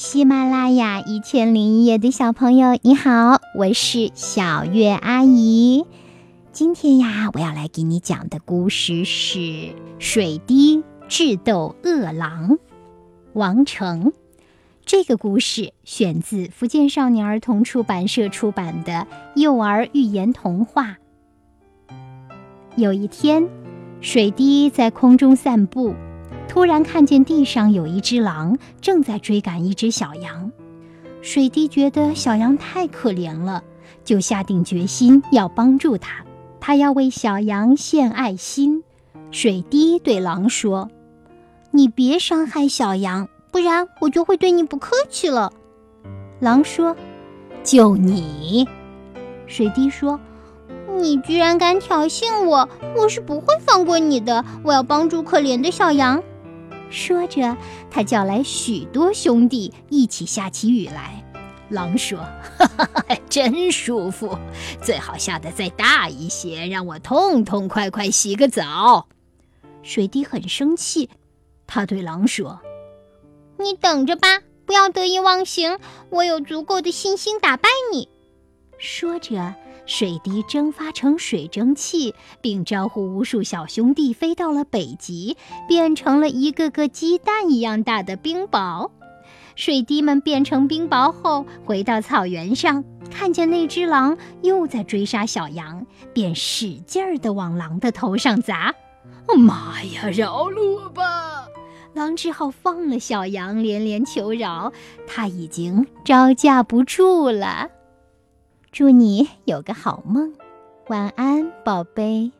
喜马拉雅一千零一夜的小朋友，你好，我是小月阿姨。今天呀，我要来给你讲的故事是《水滴智斗饿狼》。王成，这个故事选自福建少年儿童出版社出版的幼儿寓言童话。有一天，水滴在空中散步。突然看见地上有一只狼正在追赶一只小羊，水滴觉得小羊太可怜了，就下定决心要帮助它。他要为小羊献爱心。水滴对狼说：“你别伤害小羊，不然我就会对你不客气了。”狼说：“就你。”水滴说：“你居然敢挑衅我，我是不会放过你的。我要帮助可怜的小羊。”说着，他叫来许多兄弟一起下起雨来。狼说：“哈哈，真舒服，最好下的再大一些，让我痛痛快快洗个澡。”水滴很生气，他对狼说：“你等着吧，不要得意忘形，我有足够的信心打败你。”说着。水滴蒸发成水蒸气，并招呼无数小兄弟飞到了北极，变成了一个个鸡蛋一样大的冰雹。水滴们变成冰雹后，回到草原上，看见那只狼又在追杀小羊，便使劲儿地往狼的头上砸。妈呀！饶了我吧！狼只好放了小羊，连连求饶。他已经招架不住了。祝你有个好梦，晚安，宝贝。